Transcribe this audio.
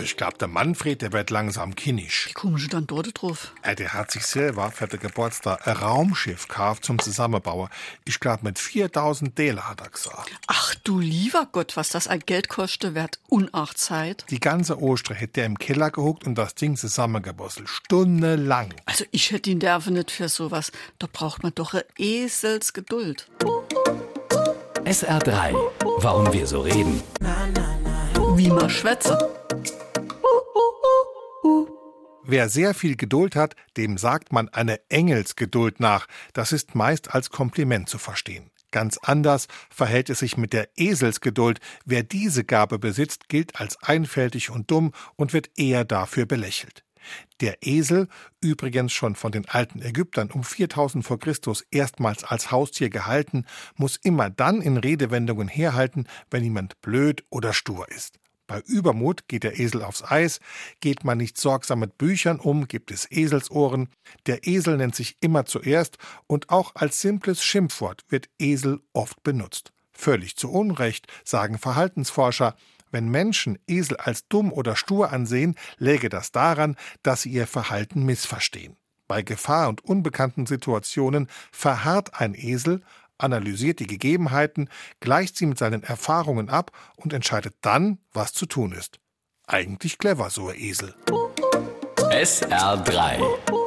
Also ich glaube, der Manfred, der wird langsam kinnisch. Wie komische dann dort drauf? Äh, der hat sich selber für den Geburtstag ein Raumschiff gekauft zum Zusammenbauen. Ich glaube, mit 4000 Dela hat er gesagt. Ach du lieber Gott, was das an Geld kostet, wird Unachtzeit. Die ganze Ostre hätte der im Keller gehuckt und das Ding zusammengebosselt. Stundenlang. Also ich hätte ihn derfe nicht für sowas. Da braucht man doch eine Eselsgeduld. SR3. Warum wir so reden. Wie man schwätze. Wer sehr viel Geduld hat, dem sagt man eine Engelsgeduld nach. Das ist meist als Kompliment zu verstehen. Ganz anders verhält es sich mit der Eselsgeduld. Wer diese Gabe besitzt, gilt als einfältig und dumm und wird eher dafür belächelt. Der Esel, übrigens schon von den alten Ägyptern um 4000 vor Christus erstmals als Haustier gehalten, muss immer dann in Redewendungen herhalten, wenn jemand blöd oder stur ist. Bei Übermut geht der Esel aufs Eis, geht man nicht sorgsam mit Büchern um, gibt es Eselsohren. Der Esel nennt sich immer zuerst und auch als simples Schimpfwort wird Esel oft benutzt. Völlig zu Unrecht, sagen Verhaltensforscher. Wenn Menschen Esel als dumm oder stur ansehen, läge das daran, dass sie ihr Verhalten missverstehen. Bei Gefahr und unbekannten Situationen verharrt ein Esel, analysiert die Gegebenheiten, gleicht sie mit seinen Erfahrungen ab und entscheidet dann, was zu tun ist. Eigentlich clever, so ein Esel. SR3.